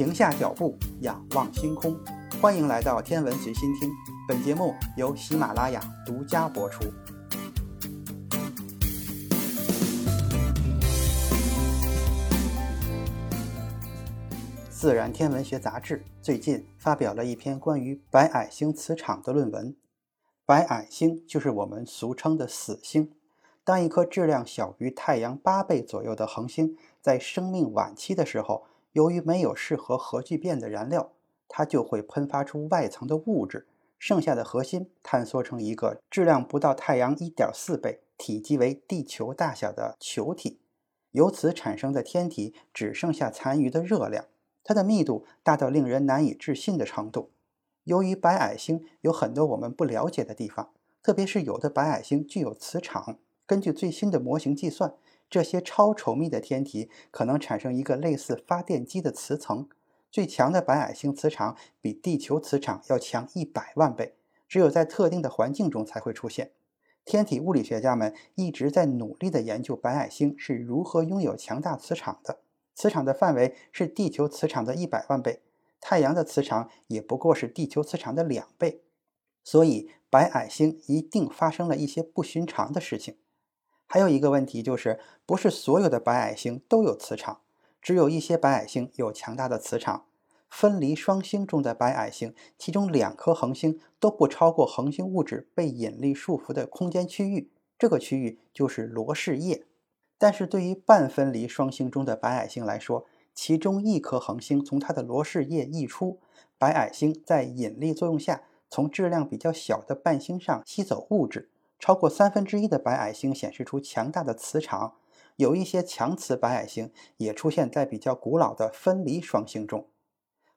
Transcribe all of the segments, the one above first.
停下脚步，仰望星空。欢迎来到天文随心听，本节目由喜马拉雅独家播出。自然天文学杂志最近发表了一篇关于白矮星磁场的论文。白矮星就是我们俗称的死星。当一颗质量小于太阳八倍左右的恒星在生命晚期的时候，由于没有适合核聚变的燃料，它就会喷发出外层的物质，剩下的核心坍缩成一个质量不到太阳一点四倍、体积为地球大小的球体。由此产生的天体只剩下残余的热量，它的密度大到令人难以置信的程度。由于白矮星有很多我们不了解的地方，特别是有的白矮星具有磁场。根据最新的模型计算，这些超稠密的天体可能产生一个类似发电机的磁层。最强的白矮星磁场比地球磁场要强一百万倍，只有在特定的环境中才会出现。天体物理学家们一直在努力地研究白矮星是如何拥有强大磁场的。磁场的范围是地球磁场的一百万倍，太阳的磁场也不过是地球磁场的两倍。所以，白矮星一定发生了一些不寻常的事情。还有一个问题就是，不是所有的白矮星都有磁场，只有一些白矮星有强大的磁场。分离双星中的白矮星，其中两颗恒星都不超过恒星物质被引力束缚的空间区域，这个区域就是罗氏叶。但是对于半分离双星中的白矮星来说，其中一颗恒星从它的罗氏叶溢出，白矮星在引力作用下，从质量比较小的半星上吸走物质。超过三分之一的白矮星显示出强大的磁场，有一些强磁白矮星也出现在比较古老的分离双星中。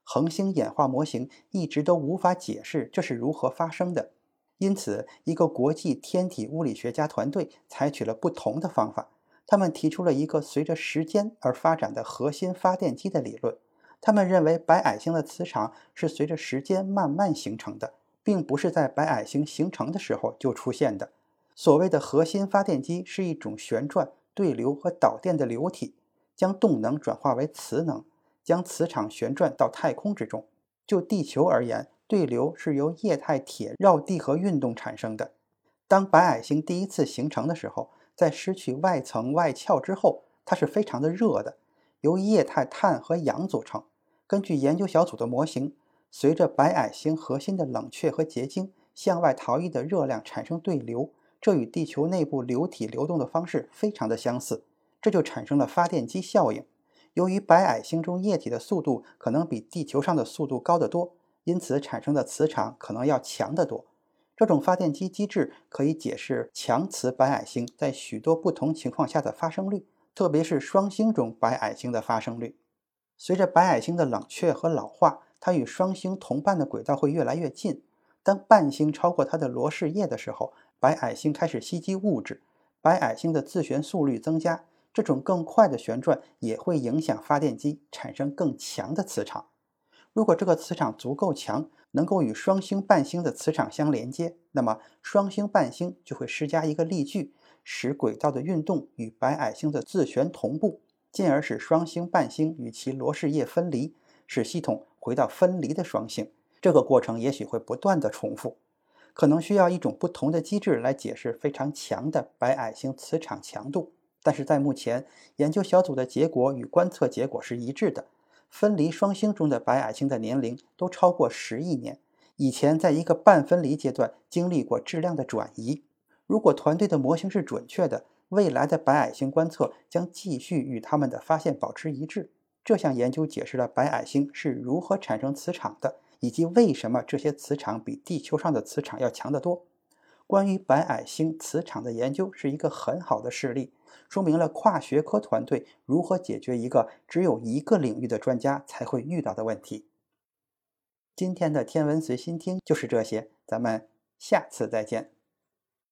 恒星演化模型一直都无法解释这是如何发生的，因此，一个国际天体物理学家团队采取了不同的方法。他们提出了一个随着时间而发展的核心发电机的理论。他们认为白矮星的磁场是随着时间慢慢形成的。并不是在白矮星形成的时候就出现的。所谓的核心发电机是一种旋转、对流和导电的流体，将动能转化为磁能，将磁场旋转到太空之中。就地球而言，对流是由液态铁绕地核运动产生的。当白矮星第一次形成的时候，在失去外层外壳之后，它是非常的热的，由液态碳和氧组成。根据研究小组的模型。随着白矮星核心的冷却和结晶，向外逃逸的热量产生对流，这与地球内部流体流动的方式非常的相似，这就产生了发电机效应。由于白矮星中液体的速度可能比地球上的速度高得多，因此产生的磁场可能要强得多。这种发电机机制可以解释强磁白矮星在许多不同情况下的发生率，特别是双星中白矮星的发生率。随着白矮星的冷却和老化，它与双星同伴的轨道会越来越近。当半星超过它的罗氏叶的时候，白矮星开始吸积物质，白矮星的自旋速率增加。这种更快的旋转也会影响发电机，产生更强的磁场。如果这个磁场足够强，能够与双星半星的磁场相连接，那么双星半星就会施加一个力矩，使轨道的运动与白矮星的自旋同步，进而使双星半星与其罗氏叶分离，使系统。回到分离的双星，这个过程也许会不断的重复，可能需要一种不同的机制来解释非常强的白矮星磁场强度。但是在目前，研究小组的结果与观测结果是一致的。分离双星中的白矮星的年龄都超过十亿年，以前在一个半分离阶段经历过质量的转移。如果团队的模型是准确的，未来的白矮星观测将继续与他们的发现保持一致。这项研究解释了白矮星是如何产生磁场的，以及为什么这些磁场比地球上的磁场要强得多。关于白矮星磁场的研究是一个很好的事例，说明了跨学科团队如何解决一个只有一个领域的专家才会遇到的问题。今天的天文随心听就是这些，咱们下次再见。